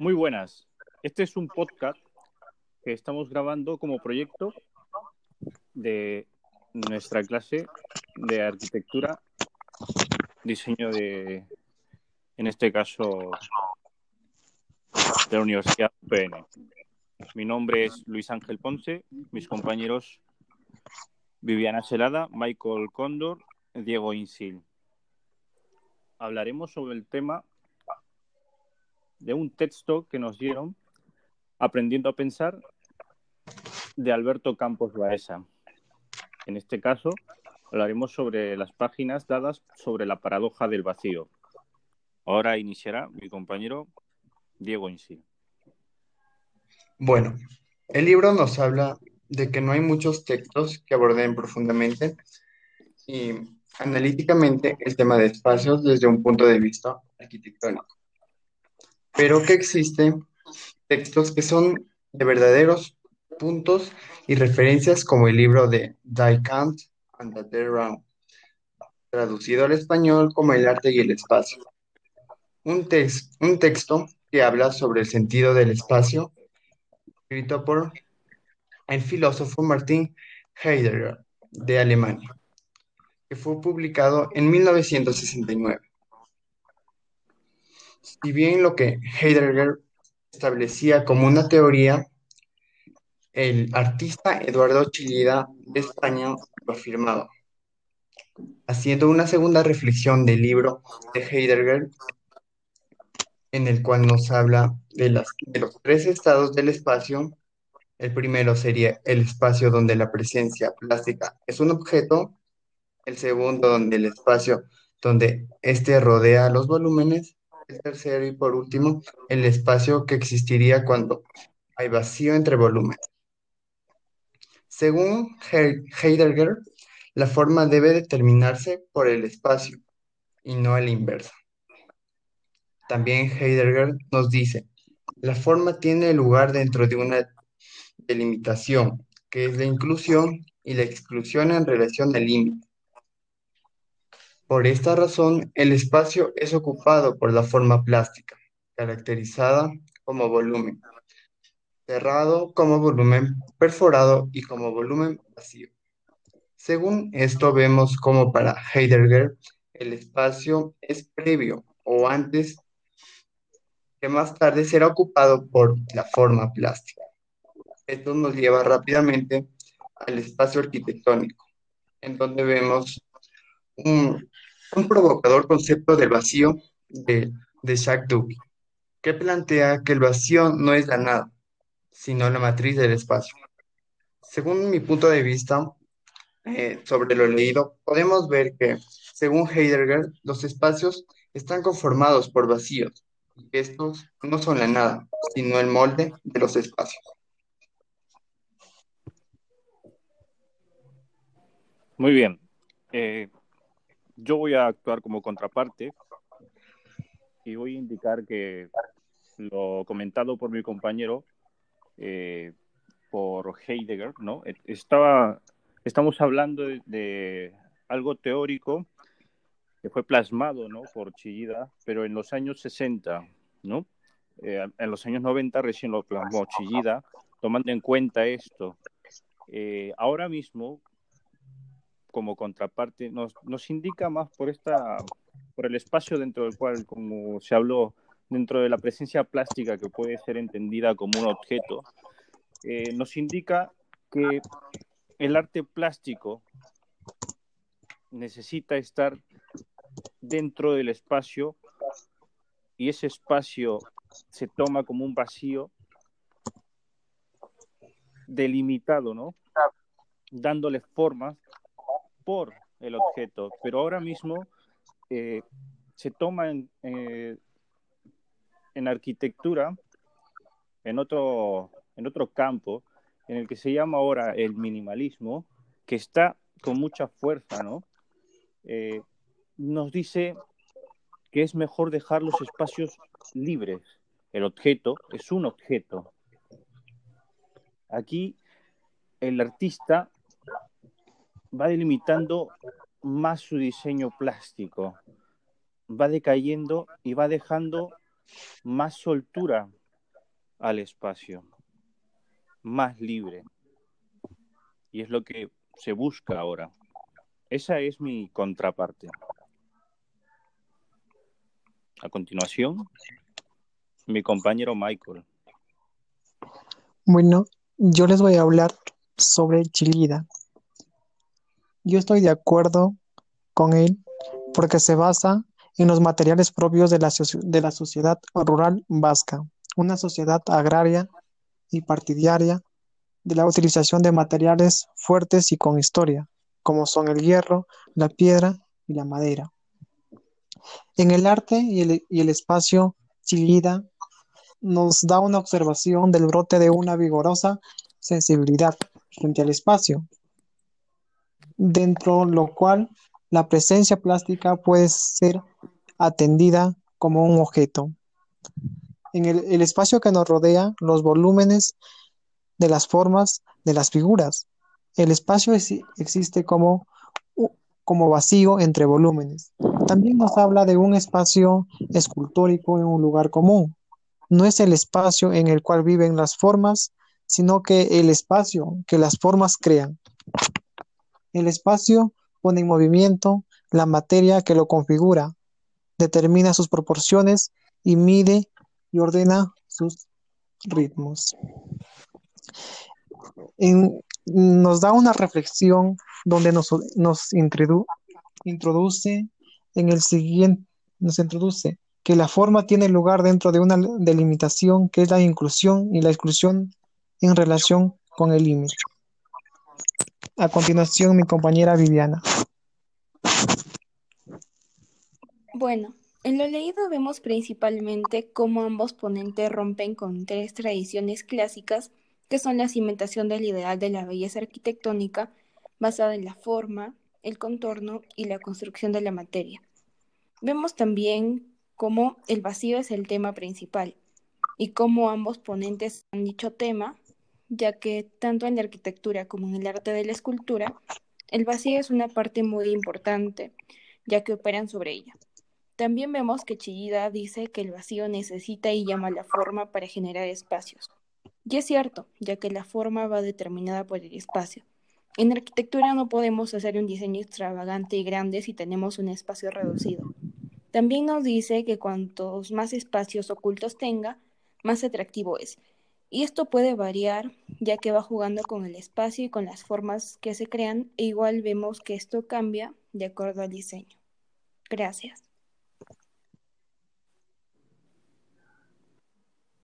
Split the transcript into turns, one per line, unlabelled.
Muy buenas. Este es un podcast que estamos grabando como proyecto de nuestra clase de arquitectura, diseño de, en este caso, de la Universidad UPN. Mi nombre es Luis Ángel Ponce, mis compañeros Viviana Celada, Michael Cóndor, Diego Insil. Hablaremos sobre el tema de un texto que nos dieron Aprendiendo a Pensar de Alberto Campos Baeza. En este caso, hablaremos sobre las páginas dadas sobre la paradoja del vacío. Ahora iniciará mi compañero Diego Insi.
Bueno, el libro nos habla de que no hay muchos textos que aborden profundamente y analíticamente el tema de espacios desde un punto de vista arquitectónico pero que existen textos que son de verdaderos puntos y referencias como el libro de Die Kant and the Round, traducido al español como El arte y el espacio. Un, un texto que habla sobre el sentido del espacio, escrito por el filósofo Martin Heidegger de Alemania, que fue publicado en 1969. Si bien lo que Heidegger establecía como una teoría, el artista Eduardo Chillida de España lo afirmaba. Haciendo una segunda reflexión del libro de Heidegger, en el cual nos habla de, los tres estados del espacio. El primero sería el espacio donde la presencia plástica es un objeto. El segundo, donde el espacio donde éste rodea los volúmenes el tercero y por último, el espacio que existiría cuando hay vacío entre volúmenes. Según Heidegger, la forma debe determinarse por el espacio y no el inverso. También Heidegger nos dice, la forma tiene lugar dentro de una delimitación, que es la inclusión y la exclusión en relación al límite. Por esta razón, el espacio es ocupado por la forma plástica, caracterizada como volumen, cerrado como volumen perforado y como volumen vacío. Según esto vemos como para Heidegger el espacio es previo o antes que más tarde será ocupado por la forma plástica. Esto nos lleva rápidamente al espacio arquitectónico, en donde vemos un, provocador concepto del vacío de, de Jacques Duby, que plantea que el vacío no es la nada, sino la matriz del espacio. Según mi punto de vista eh, sobre lo leído, podemos ver que, según Heidegger, los espacios están conformados por vacíos, y estos no son la nada, sino el molde de los espacios.
Muy bien. Eh, yo voy a actuar como contraparte y voy a indicar que lo comentado por mi compañero, eh, por Heidegger, ¿no? Estaba, estamos hablando de, algo teórico que fue plasmado, ¿no? Por Chillida, pero en los años 60, ¿no? Eh, en los años 90 recién lo plasmó Chillida, tomando en cuenta esto. Eh, ahora mismo, como contraparte nos, nos indica más por esta por el espacio dentro del cual, como se habló, dentro de la presencia plástica que puede ser entendida como un objeto, eh, nos indica que el arte plástico necesita estar dentro del espacio y ese espacio se toma como un vacío delimitado, ¿no? Dándole forma por el objeto, pero ahora mismo eh, se toma en, eh, en arquitectura, en otro, en otro campo, en el que se llama ahora el minimalismo, que está con mucha fuerza, ¿no? Eh, nos dice que es mejor dejar los espacios libres. El objeto es un objeto. Aquí el artista va delimitando más su diseño plástico, va decayendo y va dejando más soltura al espacio, más libre. Y es lo que se busca ahora. Esa es mi contraparte. A continuación, mi compañero Michael.
Bueno, yo les voy a hablar sobre Chilida. Yo estoy de acuerdo con él porque se basa en los materiales propios de la, sociedad rural vasca, una sociedad agraria y partidaria de la utilización de materiales fuertes y con historia, como son el hierro, la piedra y la madera. En el arte y el, y el espacio, Chilida nos da una observación del brote de una vigorosa sensibilidad frente al espacio, dentro lo cual la presencia plástica puede ser atendida como un objeto. En el, espacio que nos rodea, los volúmenes de las formas de las figuras. El espacio existe como, como vacío entre volúmenes. También nos habla de un espacio escultórico en un lugar común. No es el espacio en el cual viven las formas, sino que el espacio que las formas crean. El espacio pone en movimiento la materia que lo configura, determina sus proporciones y mide y ordena sus ritmos. nos da una reflexión donde nos, introduce en el siguiente, nos introduce que la forma tiene lugar dentro de una delimitación que es la inclusión y la exclusión en relación con el límite. A continuación, mi compañera Viviana.
Bueno, en lo leído vemos principalmente cómo ambos ponentes rompen con tres tradiciones clásicas que son la cimentación del ideal de la belleza arquitectónica basada en la forma, el contorno y la construcción de la materia. Vemos también cómo el vacío es el tema principal y cómo ambos ponentes han dicho tema, ya que tanto en la arquitectura como en el arte de la escultura, el vacío es una parte muy importante, ya que operan sobre ella. También vemos que Chillida dice que el vacío necesita y llama la forma para generar espacios. Y es cierto, ya que la forma va determinada por el espacio. En arquitectura no podemos hacer un diseño extravagante y grande si tenemos un espacio reducido. También nos dice que cuantos más espacios ocultos tenga, más atractivo es. Y esto puede variar, ya que va jugando con el espacio y con las formas que se crean, e igual vemos que esto cambia de acuerdo al diseño. Gracias.